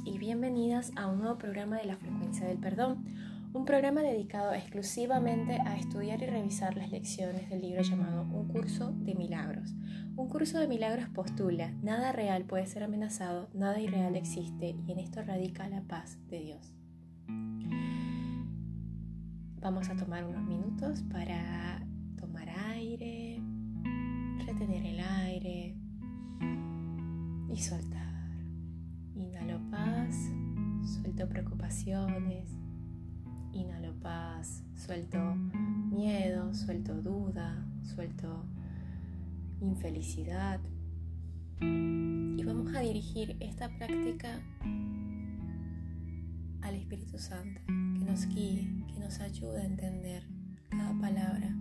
Y bienvenidas a un nuevo programa de la frecuencia del perdón, un programa dedicado exclusivamente a estudiar y revisar las lecciones del libro llamado Un curso de milagros. Un curso de milagros postula, nada real puede ser amenazado, nada irreal existe y en esto radica la paz de Dios. Vamos a tomar unos minutos para tomar aire, retener el aire y soltar. Inhalo paz, suelto preocupaciones, inhalo paz, suelto miedo, suelto duda, suelto infelicidad. Y vamos a dirigir esta práctica al Espíritu Santo, que nos guíe, que nos ayude a entender cada palabra,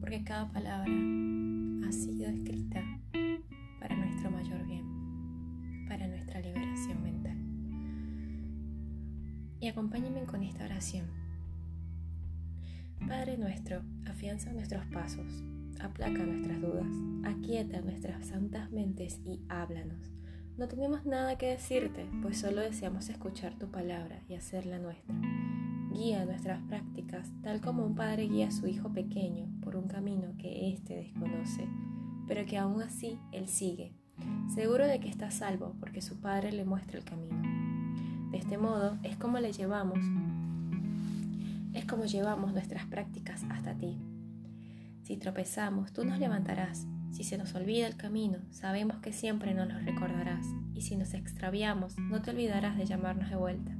porque cada palabra ha sido escrita mental. Y acompáñenme con esta oración. Padre nuestro, afianza nuestros pasos, aplaca nuestras dudas, aquieta nuestras santas mentes y háblanos. No tenemos nada que decirte, pues solo deseamos escuchar tu palabra y hacerla nuestra. Guía nuestras prácticas tal como un padre guía a su hijo pequeño por un camino que éste desconoce, pero que aún así él sigue seguro de que está salvo porque su Padre le muestra el camino. De este modo es como le llevamos, es como llevamos nuestras prácticas hasta ti. Si tropezamos, tú nos levantarás. Si se nos olvida el camino, sabemos que siempre nos recordarás. Y si nos extraviamos, no te olvidarás de llamarnos de vuelta.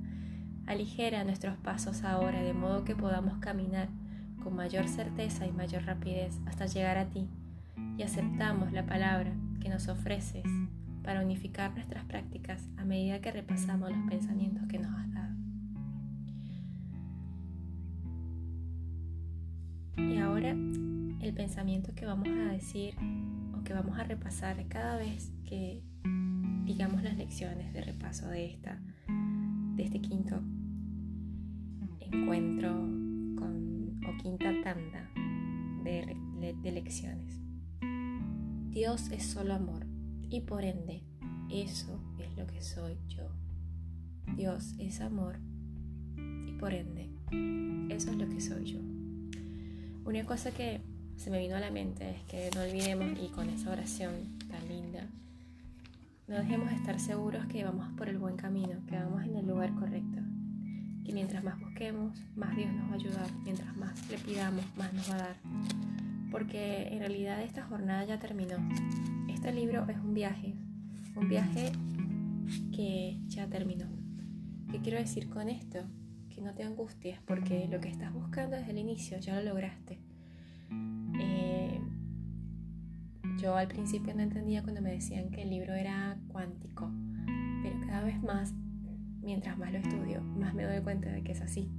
Aligera nuestros pasos ahora de modo que podamos caminar con mayor certeza y mayor rapidez hasta llegar a ti. Y aceptamos la palabra que nos ofreces para unificar nuestras prácticas a medida que repasamos los pensamientos que nos has dado. Y ahora el pensamiento que vamos a decir o que vamos a repasar cada vez que digamos las lecciones de repaso de esta de este quinto encuentro con, o quinta tanda de, de lecciones. Dios es solo amor y por ende eso es lo que soy yo. Dios es amor y por ende eso es lo que soy yo. Una cosa que se me vino a la mente es que no olvidemos y con esa oración tan linda, no dejemos de estar seguros que vamos por el buen camino, que vamos en el lugar correcto. Que mientras más busquemos, más Dios nos va a ayudar. Mientras más le pidamos, más nos va a dar porque en realidad esta jornada ya terminó. Este libro es un viaje, un viaje que ya terminó. ¿Qué quiero decir con esto? Que no te angusties porque lo que estás buscando desde el inicio ya lo lograste. Eh, yo al principio no entendía cuando me decían que el libro era cuántico, pero cada vez más, mientras más lo estudio, más me doy cuenta de que es así.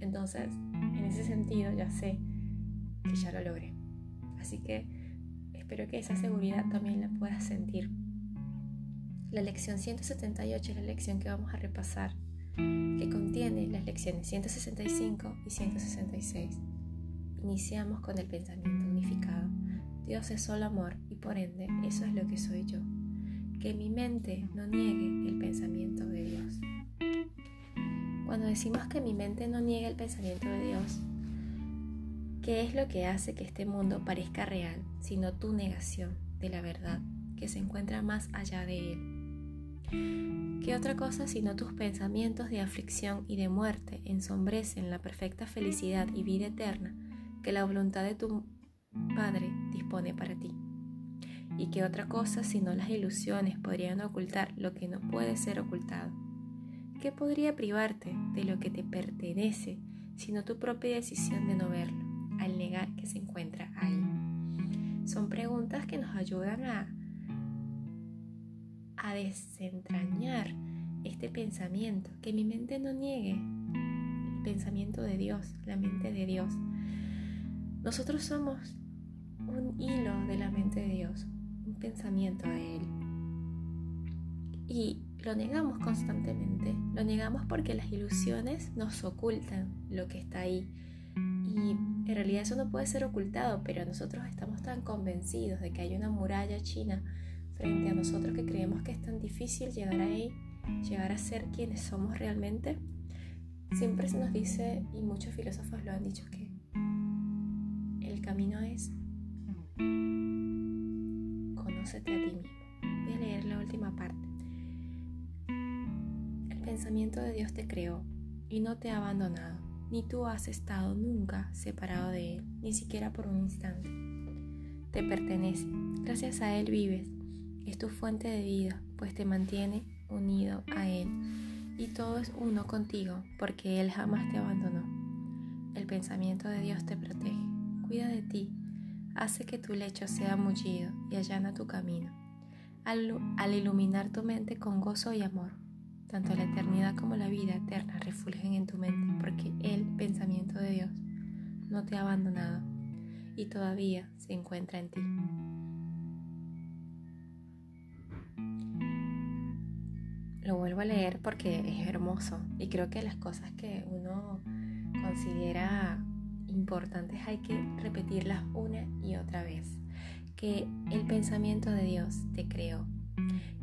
Entonces, en ese sentido, ya sé que ya lo logré. Así que espero que esa seguridad también la puedas sentir. La lección 178 es la lección que vamos a repasar, que contiene las lecciones 165 y 166. Iniciamos con el pensamiento unificado. Dios es solo amor y por ende eso es lo que soy yo. Que mi mente no niegue el pensamiento de Dios. Cuando decimos que mi mente no niegue el pensamiento de Dios, ¿Qué es lo que hace que este mundo parezca real, sino tu negación de la verdad que se encuentra más allá de él? ¿Qué otra cosa sino tus pensamientos de aflicción y de muerte ensombrecen la perfecta felicidad y vida eterna que la voluntad de tu Padre dispone para ti? ¿Y qué otra cosa sino las ilusiones podrían ocultar lo que no puede ser ocultado? ¿Qué podría privarte de lo que te pertenece sino tu propia decisión de no verlo? Al negar que se encuentra ahí? Son preguntas que nos ayudan a, a desentrañar este pensamiento, que mi mente no niegue el pensamiento de Dios, la mente de Dios. Nosotros somos un hilo de la mente de Dios, un pensamiento de Él. Y lo negamos constantemente, lo negamos porque las ilusiones nos ocultan lo que está ahí, y en realidad eso no puede ser ocultado, pero nosotros estamos tan convencidos de que hay una muralla china frente a nosotros que creemos que es tan difícil llegar ahí llegar a ser quienes somos realmente, siempre se nos dice, y muchos filósofos lo han dicho, que el camino es conócete a ti mismo. Voy a leer la última parte. El pensamiento de Dios te creó y no te ha abandonado, ni tú has estado nunca separado de Él, ni siquiera por un instante. Te pertenece, gracias a Él vives, es tu fuente de vida, pues te mantiene unido a Él y todo es uno contigo porque Él jamás te abandonó. El pensamiento de Dios te protege, cuida de ti, hace que tu lecho sea mullido y allana tu camino, al, al iluminar tu mente con gozo y amor. Tanto la eternidad como la vida eterna refulgen en tu mente porque el pensamiento de Dios no te ha abandonado y todavía se encuentra en ti. lo vuelvo a leer porque es hermoso y creo que las cosas que uno considera importantes hay que repetirlas una y otra vez. Que el pensamiento de Dios te creó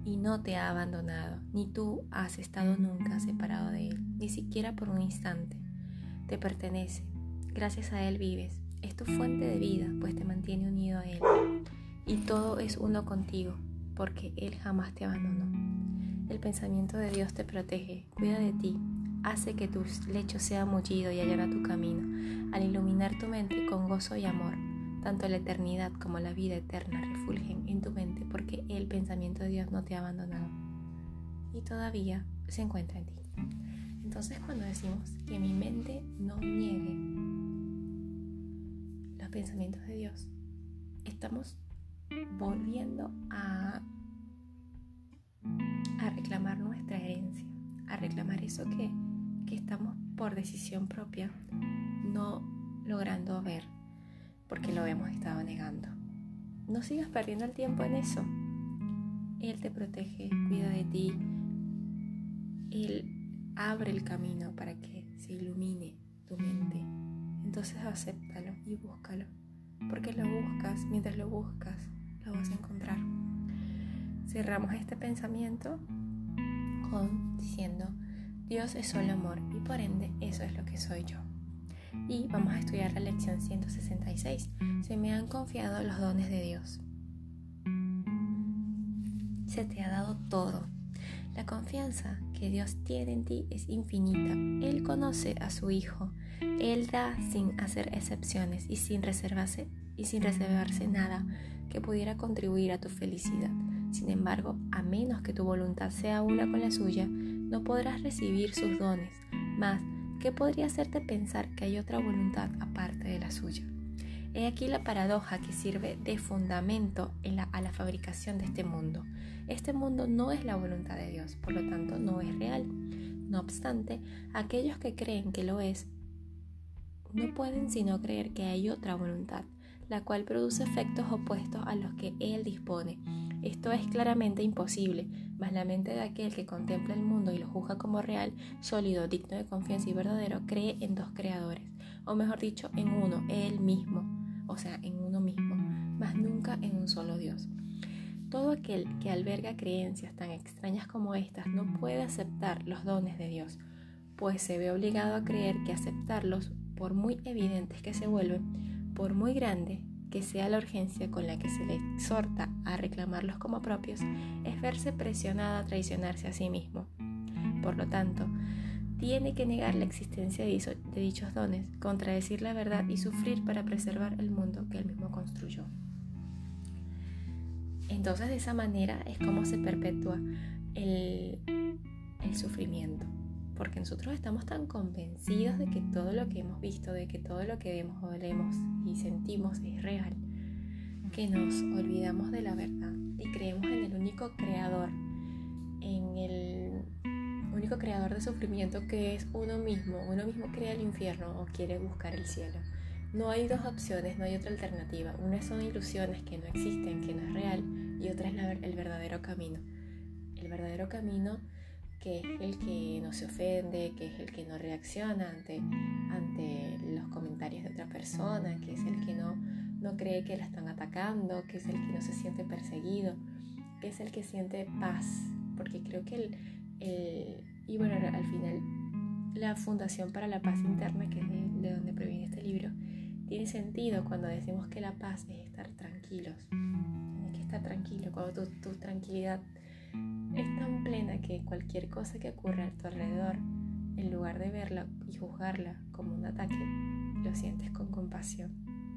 y no te ha abandonado, ni tú has estado nunca separado de Él, ni siquiera por un instante. Te pertenece, gracias a Él vives, es tu fuente de vida, pues te mantiene unido a Él. Y todo es uno contigo, porque Él jamás te abandonó. El pensamiento de Dios te protege, cuida de ti, hace que tu lecho sea mullido y allana tu camino, al iluminar tu mente con gozo y amor. Tanto la eternidad como la vida eterna refulgen en tu mente porque el pensamiento de Dios no te ha abandonado y todavía se encuentra en ti. Entonces cuando decimos que mi mente no niegue los pensamientos de Dios, estamos volviendo a a reclamar nuestra herencia, a reclamar eso que, que estamos por decisión propia no logrando ver porque lo hemos estado negando. No sigas perdiendo el tiempo en eso. Él te protege, cuida de ti. Él abre el camino para que se ilumine tu mente. Entonces acéptalo y búscalo. Porque lo buscas, mientras lo buscas, lo vas a encontrar. Cerramos este pensamiento con diciendo, Dios es solo amor y por ende eso es lo que soy yo. Y vamos a estudiar la lección 166. Se me han confiado los dones de Dios. Se te ha dado todo. La confianza que Dios tiene en ti es infinita. Él conoce a su Hijo. Él da sin hacer excepciones y sin reservarse y sin reservarse nada que pudiera contribuir a tu felicidad. Sin embargo, a menos que tu voluntad sea una con la suya, no podrás recibir sus dones. Más, ¿qué podría hacerte pensar que hay otra voluntad aparte de la suya? He aquí la paradoja que sirve de fundamento a la fabricación de este mundo. Este mundo no es la voluntad de Dios, por lo tanto no es real. No obstante, aquellos que creen que lo es, no pueden sino creer que hay otra voluntad, la cual produce efectos opuestos a los que Él dispone esto es claramente imposible, la mente de aquel que contempla el mundo y lo juzga como real, sólido, digno de confianza y verdadero, cree en dos creadores, o mejor dicho, en uno, él mismo, o sea, en uno mismo, mas nunca en un solo Dios. Todo aquel que alberga creencias tan extrañas como estas no puede aceptar los dones de Dios, pues se ve obligado a creer que aceptarlos, por muy evidentes que se vuelven, por muy grande que sea la urgencia con la que se le exhorta a reclamarlos como propios, es verse presionada a traicionarse a sí mismo. Por lo tanto, tiene que negar la existencia de dichos dones, contradecir la verdad y sufrir para preservar el mundo que él mismo construyó. Entonces de esa manera es como se perpetúa el, el sufrimiento porque nosotros estamos tan convencidos de que todo lo que hemos visto, de que todo lo que vemos, olemos y sentimos es real, que nos olvidamos de la verdad y creemos en el único creador, en el único creador de sufrimiento que es uno mismo. Uno mismo crea el infierno o quiere buscar el cielo. No hay dos opciones, no hay otra alternativa. Una son ilusiones que no existen, que no es real, y otra es el verdadero camino. El verdadero camino que es el que no se ofende, que es el que no reacciona ante, ante los comentarios de otra persona, que es el que no, no cree que la están atacando, que es el que no se siente perseguido, que es el que siente paz, porque creo que el, y bueno, al final la Fundación para la Paz Interna, que es de, donde proviene este libro, tiene sentido cuando decimos que la paz es estar tranquilos. Tienes que estar tranquilo, cuando tu, tu tranquilidad es tan plena que cualquier cosa que ocurra a tu alrededor, en lugar de verla y juzgarla como un ataque, lo sientes con compasión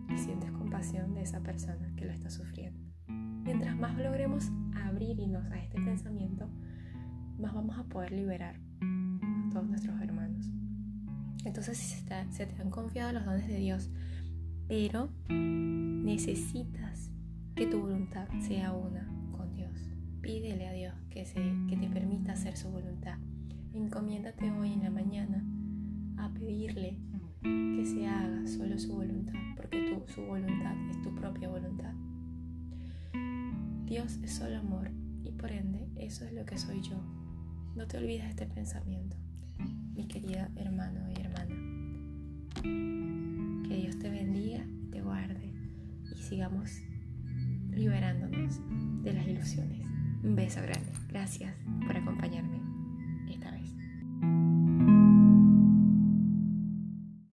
y sientes compasión de esa persona que lo está sufriendo. Mientras más logremos abrirnos a este pensamiento, más vamos a poder liberar a todos nuestros hermanos. Entonces si se, te han confiado los dones de Dios, pero necesitas que tu voluntad sea una. Pídele a Dios que, se, que te permita hacer su voluntad. Encomiéndate hoy en la mañana a pedirle que se haga solo su voluntad, porque tu, su voluntad es tu propia voluntad. Dios es solo amor y por ende eso es lo que soy yo. No te olvides de este pensamiento, mi querida hermano y hermana. Que Dios te bendiga te guarde y sigamos liberándonos de las ilusiones. Un beso grande. Gracias por acompañarme esta vez.